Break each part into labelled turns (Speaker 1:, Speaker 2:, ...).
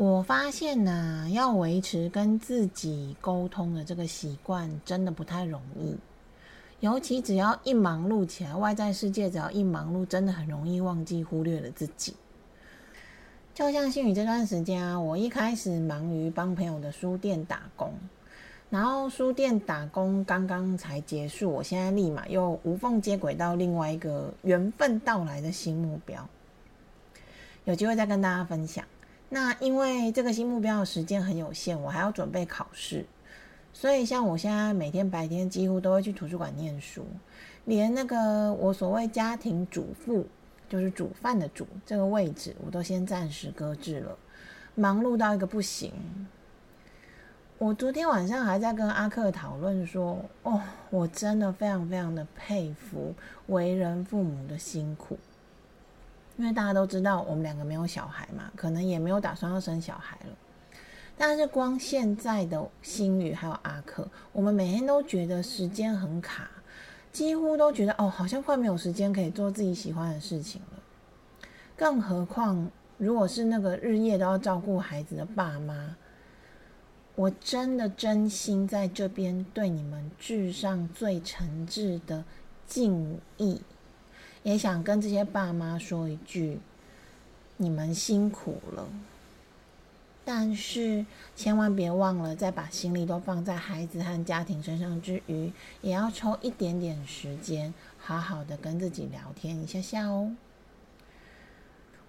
Speaker 1: 我发现呢，要维持跟自己沟通的这个习惯，真的不太容易。尤其只要一忙碌起来，外在世界只要一忙碌，真的很容易忘记、忽略了自己。就像新宇这段时间啊，我一开始忙于帮朋友的书店打工，然后书店打工刚刚才结束，我现在立马又无缝接轨到另外一个缘分到来的新目标，有机会再跟大家分享。那因为这个新目标的时间很有限，我还要准备考试，所以像我现在每天白天几乎都会去图书馆念书，连那个我所谓家庭主妇，就是煮饭的煮这个位置，我都先暂时搁置了，忙碌到一个不行。我昨天晚上还在跟阿克讨论说，哦，我真的非常非常的佩服为人父母的辛苦。因为大家都知道，我们两个没有小孩嘛，可能也没有打算要生小孩了。但是光现在的心宇还有阿克，我们每天都觉得时间很卡，几乎都觉得哦，好像快没有时间可以做自己喜欢的事情了。更何况，如果是那个日夜都要照顾孩子的爸妈，我真的真心在这边对你们致上最诚挚的敬意。也想跟这些爸妈说一句：你们辛苦了。但是千万别忘了，在把心力都放在孩子和家庭身上之余，也要抽一点点时间，好好的跟自己聊天一下下哦。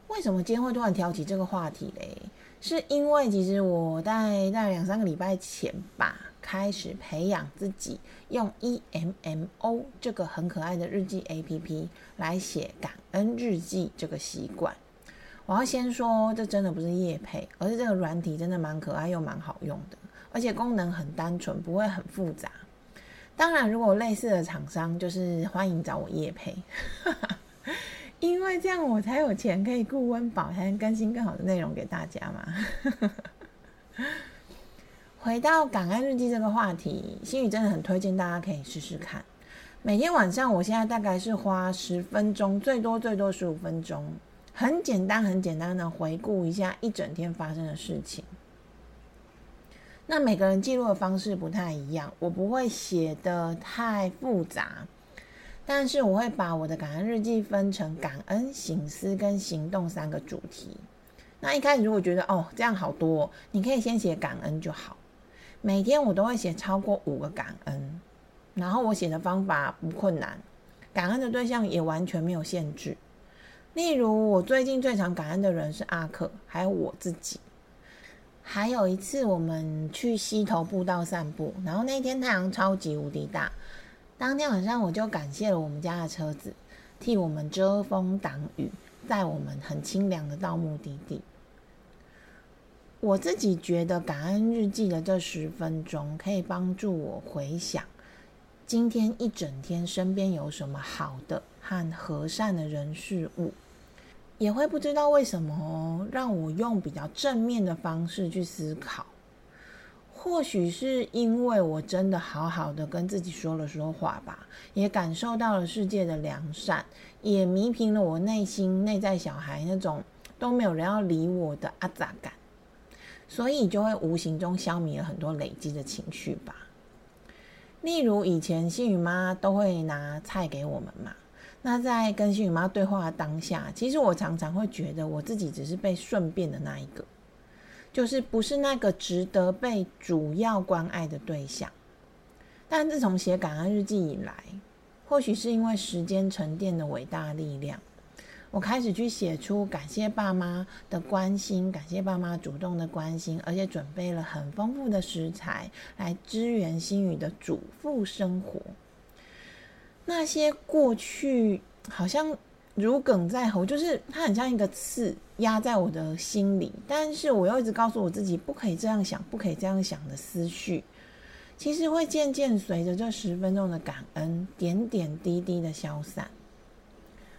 Speaker 1: 为什么今天会突然挑起这个话题嘞？是因为其实我在在两三个礼拜前吧。开始培养自己用 E M M O 这个很可爱的日记 A P P 来写感恩日记这个习惯。我要先说，这真的不是叶配，而是这个软体真的蛮可爱又蛮好用的，而且功能很单纯，不会很复杂。当然，如果类似的厂商，就是欢迎找我叶配，因为这样我才有钱可以顾温饱，才能更新更好的内容给大家嘛。回到感恩日记这个话题，心宇真的很推荐大家可以试试看。每天晚上，我现在大概是花十分钟，最多最多十五分钟，很简单很简单的回顾一下一整天发生的事情。那每个人记录的方式不太一样，我不会写的太复杂，但是我会把我的感恩日记分成感恩、醒思跟行动三个主题。那一开始如果觉得哦这样好多，你可以先写感恩就好。每天我都会写超过五个感恩，然后我写的方法不困难，感恩的对象也完全没有限制。例如，我最近最常感恩的人是阿克，还有我自己。还有一次，我们去溪头步道散步，然后那天太阳超级无敌大，当天晚上我就感谢了我们家的车子，替我们遮风挡雨，带我们很清凉的到目的地。我自己觉得感恩日记的这十分钟可以帮助我回想今天一整天身边有什么好的和和善的人事物，也会不知道为什么让我用比较正面的方式去思考。或许是因为我真的好好的跟自己说了说话吧，也感受到了世界的良善，也弥平了我内心内在小孩那种都没有人要理我的阿杂感。所以就会无形中消弭了很多累积的情绪吧。例如以前新宇妈都会拿菜给我们嘛，那在跟新宇妈对话的当下，其实我常常会觉得我自己只是被顺便的那一个，就是不是那个值得被主要关爱的对象。但自从写感恩日记以来，或许是因为时间沉淀的伟大力量。我开始去写出感谢爸妈的关心，感谢爸妈主动的关心，而且准备了很丰富的食材来支援心宇的主妇生活。那些过去好像如鲠在喉，就是它很像一个刺压在我的心里，但是我又一直告诉我自己不可以这样想，不可以这样想的思绪，其实会渐渐随着这十分钟的感恩，点点滴滴的消散，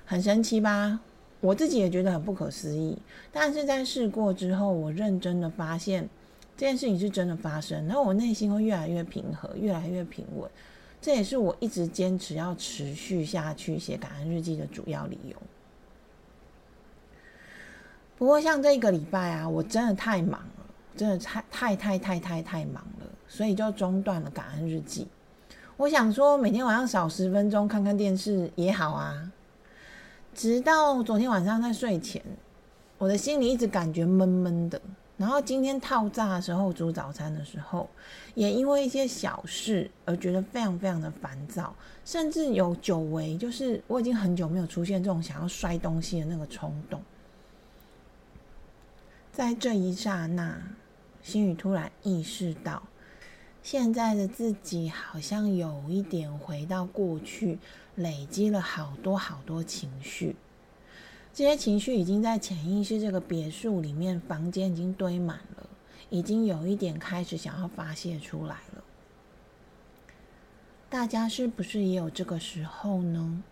Speaker 1: 很神奇吧？我自己也觉得很不可思议，但是在试过之后，我认真的发现这件事情是真的发生，然后我内心会越来越平和，越来越平稳。这也是我一直坚持要持续下去写感恩日记的主要理由。不过像这个礼拜啊，我真的太忙了，真的太太太太太太忙了，所以就中断了感恩日记。我想说，每天晚上少十分钟看看电视也好啊。直到昨天晚上在睡前，我的心里一直感觉闷闷的。然后今天套炸的时候煮早餐的时候，也因为一些小事而觉得非常非常的烦躁，甚至有久违，就是我已经很久没有出现这种想要摔东西的那个冲动。在这一刹那，心宇突然意识到，现在的自己好像有一点回到过去，累积了好多好多情绪。这些情绪已经在潜意识这个别墅里面，房间已经堆满了，已经有一点开始想要发泄出来了。大家是不是也有这个时候呢？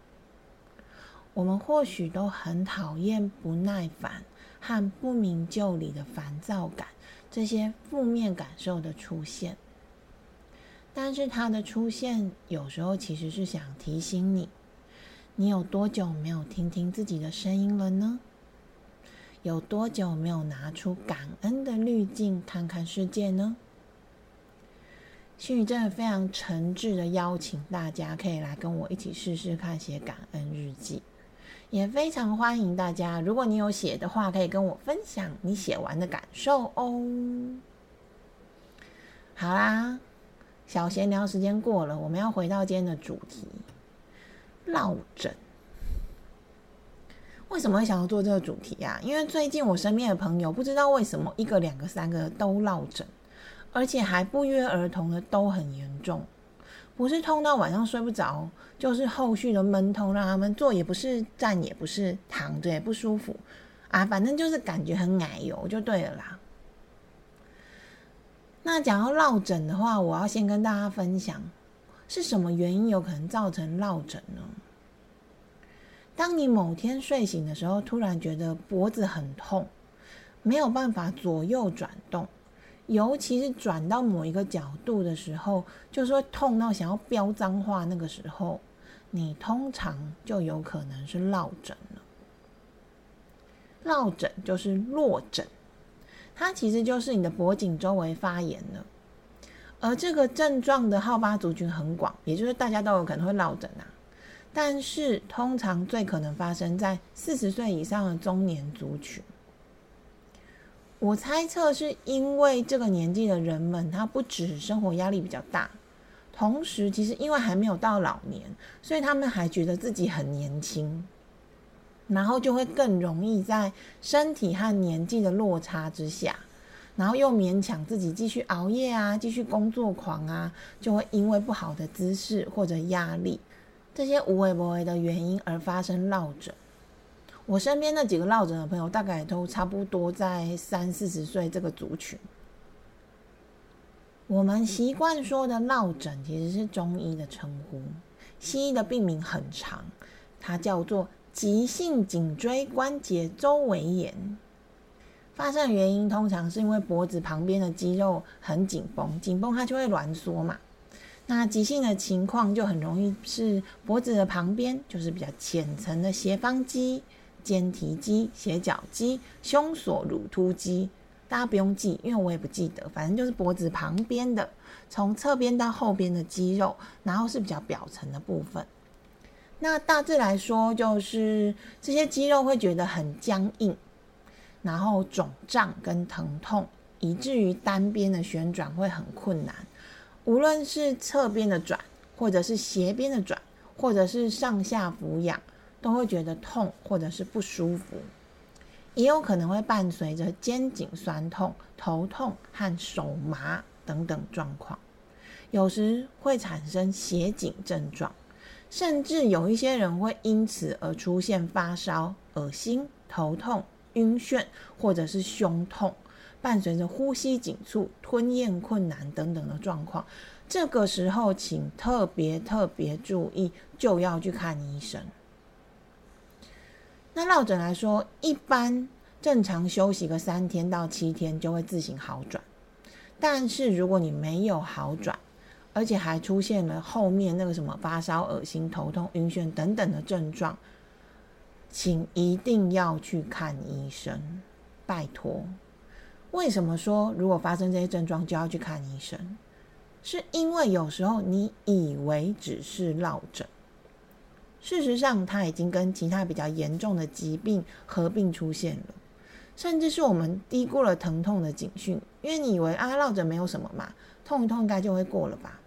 Speaker 1: 我们或许都很讨厌不耐烦和不明就里的烦躁感，这些负面感受的出现。但是它的出现，有时候其实是想提醒你。你有多久没有听听自己的声音了呢？有多久没有拿出感恩的滤镜看看世界呢？心宇真的非常诚挚的邀请大家可以来跟我一起试试看写感恩日记，也非常欢迎大家，如果你有写的话，可以跟我分享你写完的感受哦。好啦，小闲聊时间过了，我们要回到今天的主题。落枕，为什么会想要做这个主题啊？因为最近我身边的朋友不知道为什么一个、两个、三个都落枕，而且还不约而同的都很严重，不是痛到晚上睡不着，就是后续的闷痛让他们坐也不是，站也不是，躺着也不舒服啊，反正就是感觉很奶油就对了啦。那讲到落枕的话，我要先跟大家分享。是什么原因有可能造成落枕呢？当你某天睡醒的时候，突然觉得脖子很痛，没有办法左右转动，尤其是转到某一个角度的时候，就说痛到想要飙脏话，那个时候，你通常就有可能是落枕了。落枕就是落枕，它其实就是你的脖颈周围发炎了。而这个症状的好发族群很广，也就是大家都有可能会落枕啊。但是通常最可能发生在四十岁以上的中年族群。我猜测是因为这个年纪的人们，他不止生活压力比较大，同时其实因为还没有到老年，所以他们还觉得自己很年轻，然后就会更容易在身体和年纪的落差之下。然后又勉强自己继续熬夜啊，继续工作狂啊，就会因为不好的姿势或者压力这些无为不为的原因而发生落枕。我身边那几个落枕的朋友，大概都差不多在三四十岁这个族群。我们习惯说的落枕其实是中医的称呼，西医的病名很长，它叫做急性颈椎关节周围炎。发生的原因通常是因为脖子旁边的肌肉很紧绷，紧绷它就会挛缩嘛。那急性的情况就很容易是脖子的旁边，就是比较浅层的斜方肌、肩提肌、斜角肌、胸锁乳突肌。大家不用记，因为我也不记得，反正就是脖子旁边的，从侧边到后边的肌肉，然后是比较表层的部分。那大致来说，就是这些肌肉会觉得很僵硬。然后肿胀跟疼痛，以至于单边的旋转会很困难。无论是侧边的转，或者是斜边的转，或者是上下俯仰，都会觉得痛或者是不舒服。也有可能会伴随着肩颈酸痛、头痛和手麻等等状况。有时会产生斜颈症状，甚至有一些人会因此而出现发烧、恶心、头痛、晕眩，或者是胸痛，伴随着呼吸紧促、吞咽困难等等的状况。这个时候，请特别特别注意，就要去看医生。那落枕来说，一般正常休息个三天到七天就会自行好转。但是如果你没有好转，而且还出现了后面那个什么发烧、恶心、头痛、晕眩等等的症状，请一定要去看医生，拜托。为什么说如果发生这些症状就要去看医生？是因为有时候你以为只是落枕。事实上，它已经跟其他比较严重的疾病合并出现了，甚至是我们低估了疼痛的警讯，因为你以为啊，落枕没有什么嘛，痛一痛应该就会过了吧？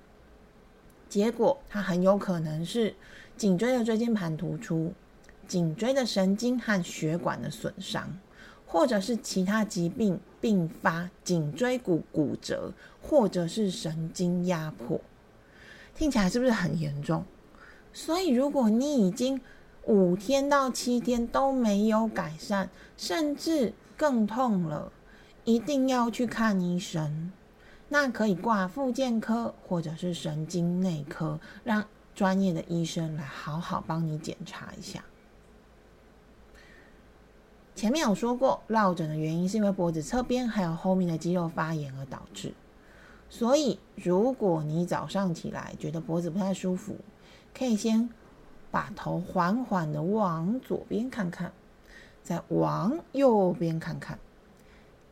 Speaker 1: 结果它很有可能是颈椎的椎间盘突出、颈椎的神经和血管的损伤，或者是其他疾病并发颈椎骨骨折，或者是神经压迫。听起来是不是很严重？所以，如果你已经五天到七天都没有改善，甚至更痛了，一定要去看医生。那可以挂复健科或者是神经内科，让专业的医生来好好帮你检查一下。前面有说过，落枕的原因是因为脖子侧边还有后面的肌肉发炎而导致。所以，如果你早上起来觉得脖子不太舒服，可以先把头缓缓的往左边看看，再往右边看看，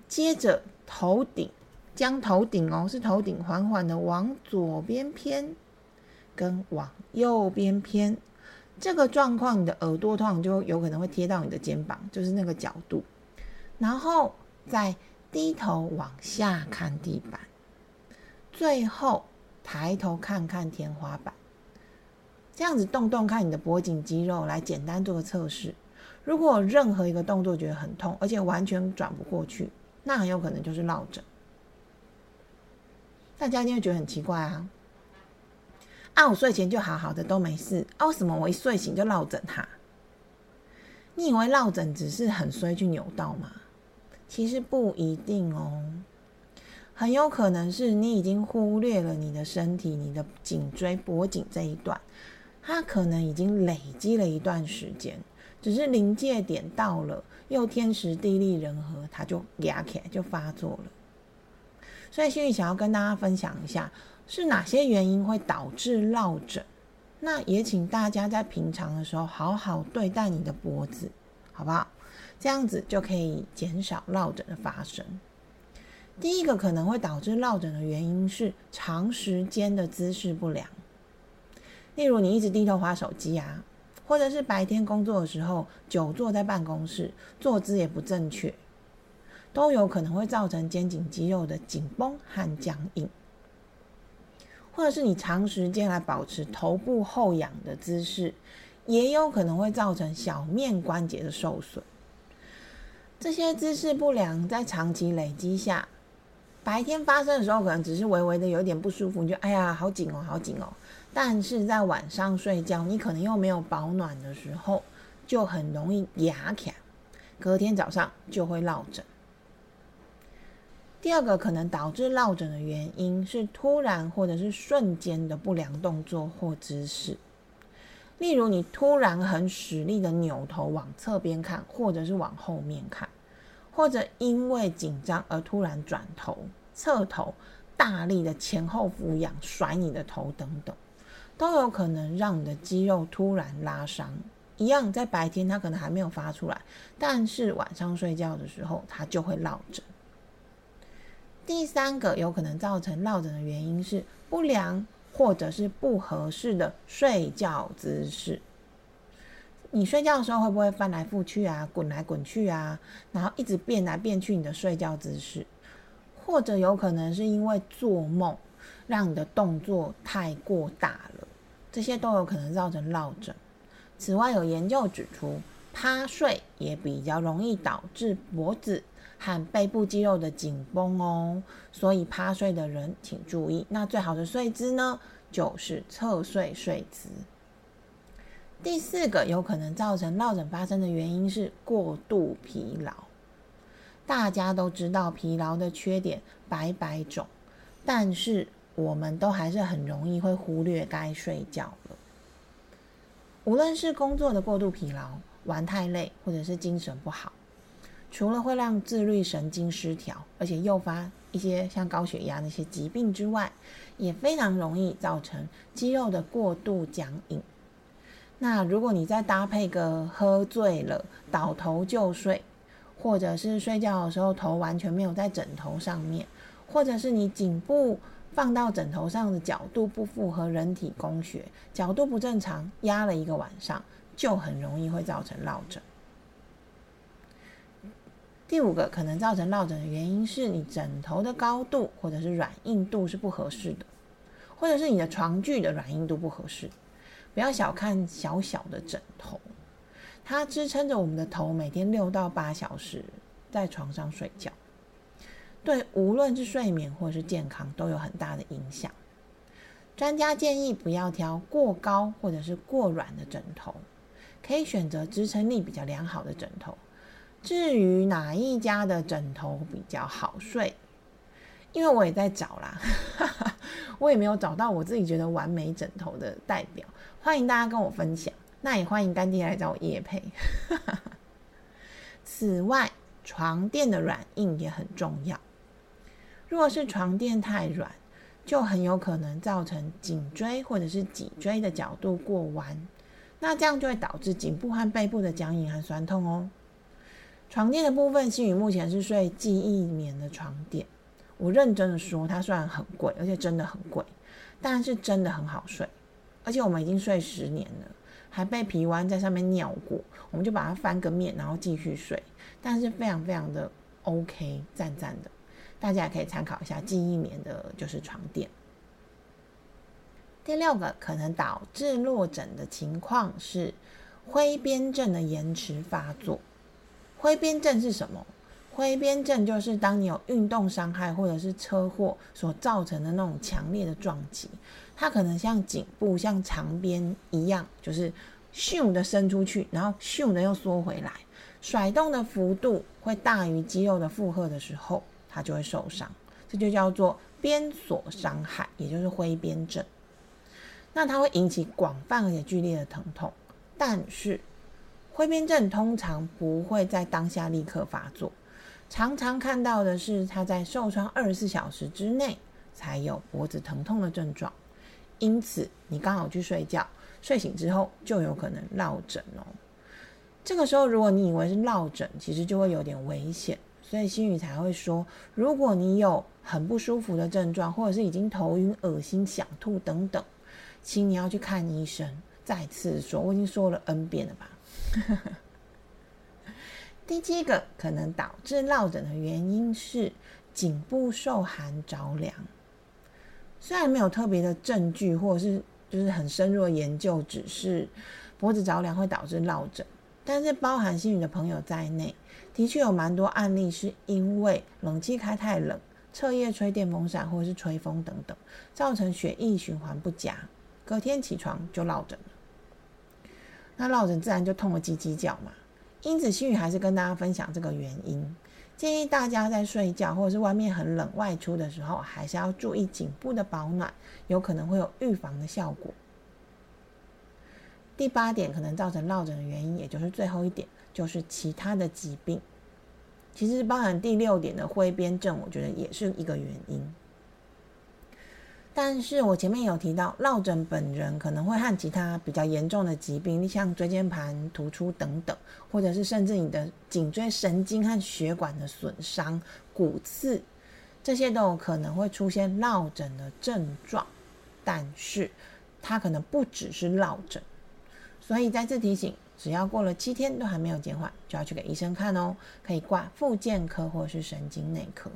Speaker 1: 接着头顶将头顶哦，是头顶缓缓的往左边偏，跟往右边偏，这个状况你的耳朵通常就有可能会贴到你的肩膀，就是那个角度，然后再低头往下看地板，最后抬头看看天花板。这样子动动看你的脖颈肌肉，来简单做个测试。如果任何一个动作觉得很痛，而且完全转不过去，那很有可能就是落枕。大家一定会觉得很奇怪啊！啊，我睡前就好好的都没事，啊，为什么我一睡醒就落枕哈？你以为落枕只是很衰去扭到吗？其实不一定哦，很有可能是你已经忽略了你的身体，你的颈椎、脖颈这一段。它可能已经累积了一段时间，只是临界点到了，又天时地利人和，它就压起来就发作了。所以，心里想要跟大家分享一下，是哪些原因会导致落枕？那也请大家在平常的时候好好对待你的脖子，好不好？这样子就可以减少落枕的发生。第一个可能会导致落枕的原因是长时间的姿势不良。例如，你一直低头划手机啊，或者是白天工作的时候久坐在办公室，坐姿也不正确，都有可能会造成肩颈肌肉的紧绷和僵硬。或者是你长时间来保持头部后仰的姿势，也有可能会造成小面关节的受损。这些姿势不良在长期累积下，白天发生的时候可能只是微微的有点不舒服，你就哎呀好紧哦，好紧哦。但是在晚上睡觉，你可能又没有保暖的时候，就很容易牙卡，隔天早上就会落枕。第二个可能导致落枕的原因是突然或者是瞬间的不良动作或姿势，例如你突然很使力的扭头往侧边看，或者是往后面看，或者因为紧张而突然转头、侧头，大力的前后俯仰甩你的头等等。都有可能让你的肌肉突然拉伤，一样在白天它可能还没有发出来，但是晚上睡觉的时候它就会落枕。第三个有可能造成落枕的原因是不良或者是不合适的睡觉姿势。你睡觉的时候会不会翻来覆去啊，滚来滚去啊，然后一直变来变去你的睡觉姿势？或者有可能是因为做梦让你的动作太过大了。这些都有可能造成落枕。此外，有研究指出，趴睡也比较容易导致脖子和背部肌肉的紧绷哦。所以，趴睡的人请注意。那最好的睡姿呢，就是侧睡睡姿。第四个有可能造成落枕发生的原因是过度疲劳。大家都知道疲劳的缺点百百种，但是我们都还是很容易会忽略该睡觉了。无论是工作的过度疲劳、玩太累，或者是精神不好，除了会让自律神经失调，而且诱发一些像高血压那些疾病之外，也非常容易造成肌肉的过度僵硬。那如果你再搭配个喝醉了倒头就睡，或者是睡觉的时候头完全没有在枕头上面，或者是你颈部放到枕头上的角度不符合人体工学，角度不正常，压了一个晚上，就很容易会造成落枕。第五个可能造成落枕的原因是你枕头的高度或者是软硬度是不合适的，或者是你的床具的软硬度不合适。不要小看小小的枕头，它支撑着我们的头，每天六到八小时在床上睡觉，对无论是睡眠或是健康都有很大的影响。专家建议不要挑过高或者是过软的枕头，可以选择支撑力比较良好的枕头。至于哪一家的枕头比较好睡，因为我也在找啦，我也没有找到我自己觉得完美枕头的代表。欢迎大家跟我分享，那也欢迎干爹来找我夜配。此外，床垫的软硬也很重要。如果是床垫太软，就很有可能造成颈椎或者是脊椎的角度过弯，那这样就会导致颈部和背部的僵硬和酸痛哦。床垫的部分，新宇目前是睡记忆棉的床垫。我认真的说，它虽然很贵，而且真的很贵，但是真的很好睡。而且我们已经睡十年了，还被皮湾在上面尿过，我们就把它翻个面，然后继续睡，但是非常非常的 OK，赞赞的，大家也可以参考一下记忆棉的，就是床垫。第六个可能导致落枕的情况是挥鞭症的延迟发作。挥鞭症是什么？挥鞭症就是当你有运动伤害或者是车祸所造成的那种强烈的撞击。它可能像颈部像长鞭一样，就是咻的伸出去，然后咻的又缩回来，甩动的幅度会大于肌肉的负荷的时候，它就会受伤。这就叫做鞭索伤害，也就是挥鞭症。那它会引起广泛而且剧烈的疼痛，但是挥鞭症通常不会在当下立刻发作，常常看到的是他在受伤二十四小时之内才有脖子疼痛的症状。因此，你刚好去睡觉，睡醒之后就有可能落枕哦。这个时候，如果你以为是落枕，其实就会有点危险。所以心宇才会说，如果你有很不舒服的症状，或者是已经头晕、恶心、想吐等等，请你要去看医生。再次说，我已经说了 N 遍了吧。第七个可能导致落枕的原因是颈部受寒着凉。虽然没有特别的证据，或者是就是很深入的研究，只是脖子着凉会导致落枕，但是包含心宇的朋友在内，的确有蛮多案例是因为冷气开太冷，彻夜吹电风扇或者是吹风等等，造成血液循环不佳，隔天起床就落枕了。那落枕自然就痛了叽叽叫嘛，因此心宇还是跟大家分享这个原因。建议大家在睡觉或者是外面很冷外出的时候，还是要注意颈部的保暖，有可能会有预防的效果。第八点可能造成落枕的原因，也就是最后一点，就是其他的疾病。其实包含第六点的挥鞭症，我觉得也是一个原因。但是我前面有提到，落枕本人可能会和其他比较严重的疾病，像椎间盘突出等等，或者是甚至你的颈椎神经和血管的损伤、骨刺，这些都有可能会出现落枕的症状。但是它可能不只是落枕，所以再次提醒，只要过了七天都还没有减缓，就要去给医生看哦，可以挂复健科或是神经内科。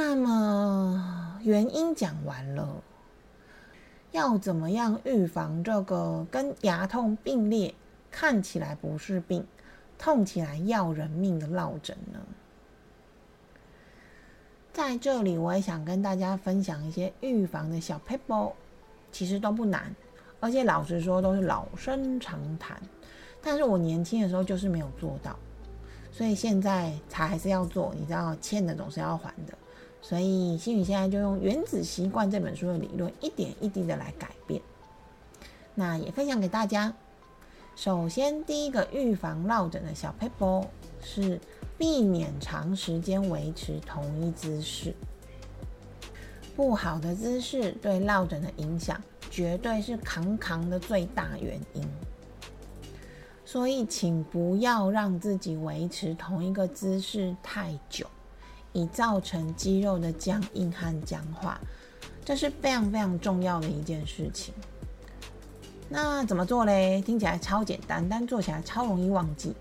Speaker 1: 那么原因讲完了，要怎么样预防这个跟牙痛并列、看起来不是病、痛起来要人命的落枕呢？在这里，我也想跟大家分享一些预防的小 paper。其实都不难，而且老实说都是老生常谈。但是我年轻的时候就是没有做到，所以现在才还是要做。你知道，欠的总是要还的。所以心宇现在就用《原子习惯》这本书的理论，一点一滴的来改变。那也分享给大家。首先，第一个预防落枕的小 paper 是避免长时间维持同一姿势。不好的姿势对落枕的影响，绝对是扛扛的最大原因。所以，请不要让自己维持同一个姿势太久，以造成肌肉的僵硬和僵化。这是非常非常重要的一件事情。那怎么做嘞？听起来超简单，但做起来超容易忘记。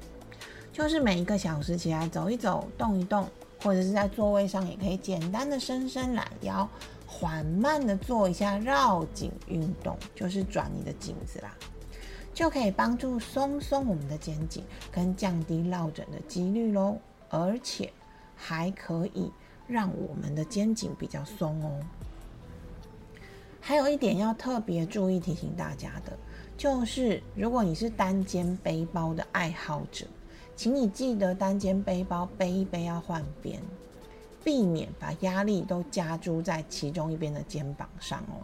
Speaker 1: 就是每一个小时起来走一走、动一动，或者是在座位上也可以简单的伸伸懒腰，缓慢的做一下绕颈运动，就是转你的颈子啦。就可以帮助松松我们的肩颈，跟降低落枕的几率喽，而且还可以让我们的肩颈比较松哦。还有一点要特别注意提醒大家的，就是如果你是单肩背包的爱好者，请你记得单肩背包背一背要换边，避免把压力都加注在其中一边的肩膀上哦。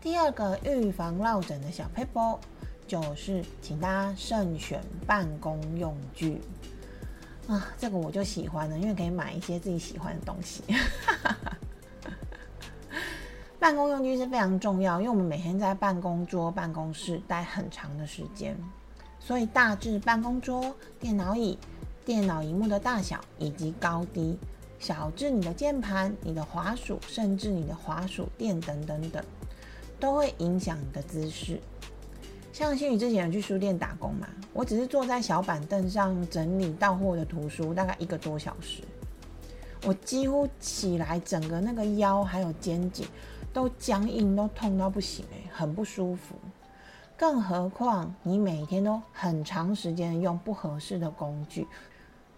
Speaker 1: 第二个预防落枕的小 paper 就是，请大家慎选办公用具啊，这个我就喜欢了，因为可以买一些自己喜欢的东西。办公用具是非常重要，因为我们每天在办公桌、办公室待很长的时间，所以大致办公桌、电脑椅、电脑荧幕的大小以及高低，小至你的键盘、你的滑鼠，甚至你的滑鼠垫等等等。都会影响你的姿势。像新宇之前有去书店打工嘛，我只是坐在小板凳上整理到货的图书，大概一个多小时，我几乎起来整个那个腰还有肩颈都僵硬，都痛到不行哎，很不舒服。更何况你每天都很长时间用不合适的工具，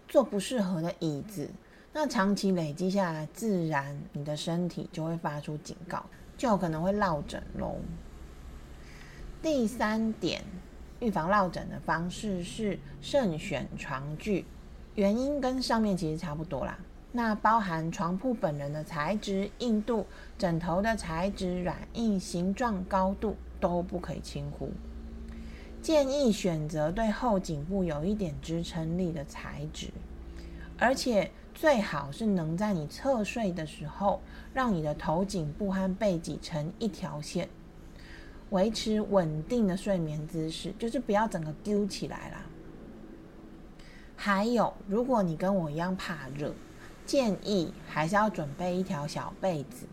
Speaker 1: 坐不适合的椅子，那长期累积下来，自然你的身体就会发出警告。就有可能会落枕喽。第三点，预防落枕的方式是慎选床具，原因跟上面其实差不多啦。那包含床铺本人的材质、硬度、枕头的材质、软硬、形状、高度都不可以轻忽。建议选择对后颈部有一点支撑力的材质，而且。最好是能在你侧睡的时候，让你的头颈部和背脊成一条线，维持稳定的睡眠姿势，就是不要整个丢起来啦。还有，如果你跟我一样怕热，建议还是要准备一条小被子。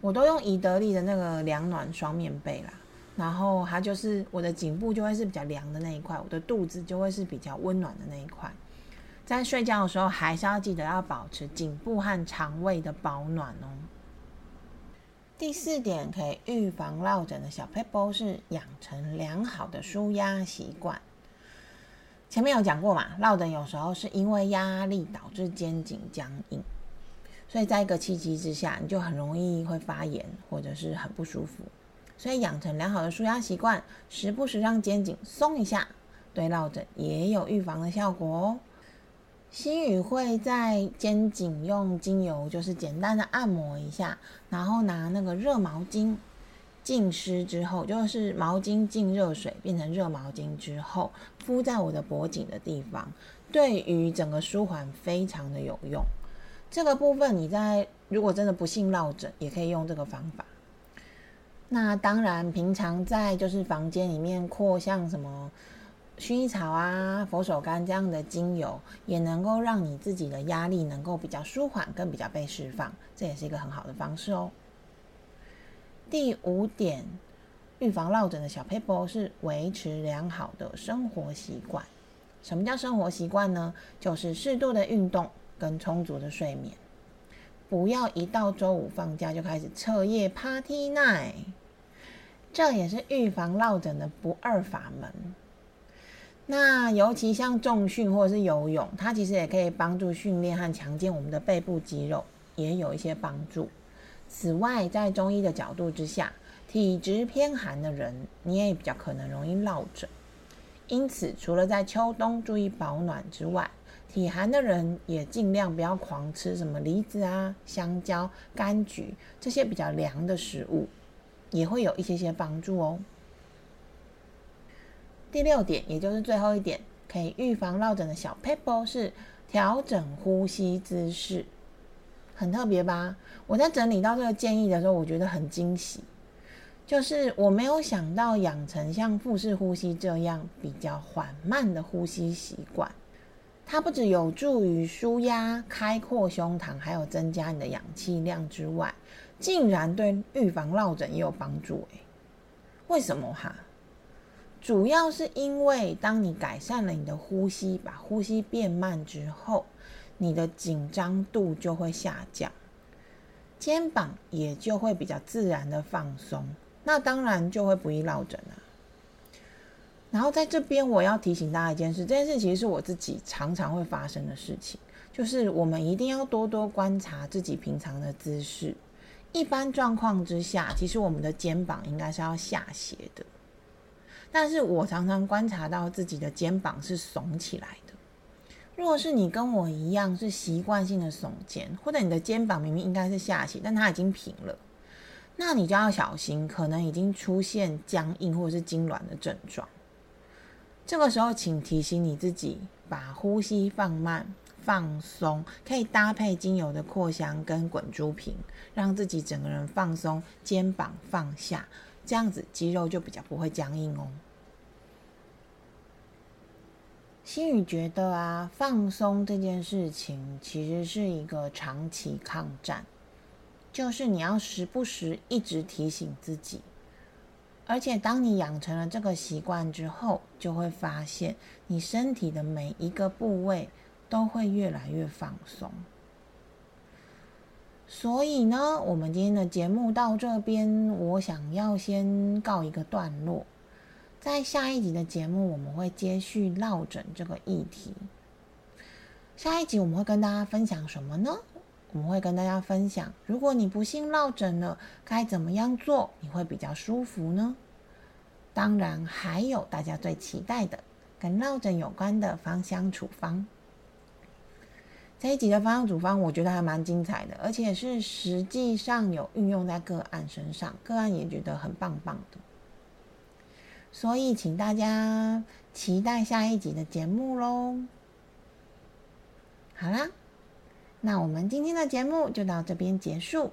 Speaker 1: 我都用宜得利的那个凉暖双面被啦，然后它就是我的颈部就会是比较凉的那一块，我的肚子就会是比较温暖的那一块。在睡觉的时候，还是要记得要保持颈部和肠胃的保暖哦。第四点，可以预防落枕的小 paper 是养成良好的舒压习惯。前面有讲过嘛，落枕有时候是因为压力导致肩颈僵硬，所以在一个契机之下，你就很容易会发炎或者是很不舒服。所以养成良好的舒压习惯，时不时让肩颈松一下，对落枕也有预防的效果哦。心宇会在肩颈用精油，就是简单的按摩一下，然后拿那个热毛巾浸湿之后，就是毛巾浸热水变成热毛巾之后，敷在我的脖颈的地方，对于整个舒缓非常的有用。这个部分你在如果真的不幸落枕，也可以用这个方法。那当然，平常在就是房间里面扩像什么。薰衣草啊，佛手柑这样的精油也能够让你自己的压力能够比较舒缓，跟比较被释放，这也是一个很好的方式哦。第五点，预防落枕的小 paper 是维持良好的生活习惯。什么叫生活习惯呢？就是适度的运动跟充足的睡眠，不要一到周五放假就开始彻夜 party night，这也是预防落枕的不二法门。那尤其像重训或者是游泳，它其实也可以帮助训练和强健我们的背部肌肉，也有一些帮助。此外，在中医的角度之下，体质偏寒的人，你也比较可能容易落枕。因此，除了在秋冬注意保暖之外，体寒的人也尽量不要狂吃什么梨子啊、香蕉、柑橘这些比较凉的食物，也会有一些些帮助哦。第六点，也就是最后一点，可以预防落枕的小 pebble 是调整呼吸姿势。很特别吧？我在整理到这个建议的时候，我觉得很惊喜，就是我没有想到养成像腹式呼吸这样比较缓慢的呼吸习惯，它不只有助于舒压、开阔胸膛，还有增加你的氧气量之外，竟然对预防落枕也有帮助诶，为什么哈？主要是因为当你改善了你的呼吸，把呼吸变慢之后。你的紧张度就会下降，肩膀也就会比较自然的放松，那当然就会不易落枕了。然后在这边我要提醒大家一件事，这件事其实是我自己常常会发生的事情，就是我们一定要多多观察自己平常的姿势。一般状况之下，其实我们的肩膀应该是要下斜的，但是我常常观察到自己的肩膀是耸起来的。如果是你跟我一样是习惯性的耸肩，或者你的肩膀明明应该是下斜，但它已经平了，那你就要小心，可能已经出现僵硬或者是痉挛的症状。这个时候，请提醒你自己，把呼吸放慢、放松，可以搭配精油的扩香跟滚珠瓶，让自己整个人放松，肩膀放下，这样子肌肉就比较不会僵硬哦。心宇觉得啊，放松这件事情其实是一个长期抗战，就是你要时不时一直提醒自己，而且当你养成了这个习惯之后，就会发现你身体的每一个部位都会越来越放松。所以呢，我们今天的节目到这边，我想要先告一个段落。在下一集的节目，我们会接续落枕这个议题。下一集我们会跟大家分享什么呢？我们会跟大家分享，如果你不幸落枕了，该怎么样做你会比较舒服呢？当然，还有大家最期待的跟落枕有关的芳香处方。这一集的芳香处方，我觉得还蛮精彩的，而且是实际上有运用在个案身上，个案也觉得很棒棒的。所以，请大家期待下一集的节目喽。好啦，那我们今天的节目就到这边结束。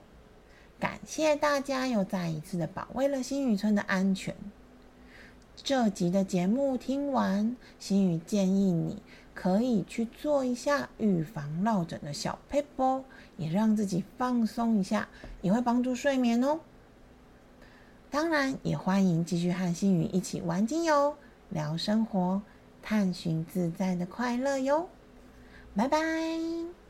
Speaker 1: 感谢大家又再一次的保卫了新宇村的安全。这集的节目听完，新宇建议你可以去做一下预防落枕的小 paper，也让自己放松一下，也会帮助睡眠哦。当然，也欢迎继续和星宇一起玩精油、聊生活、探寻自在的快乐哟！拜拜。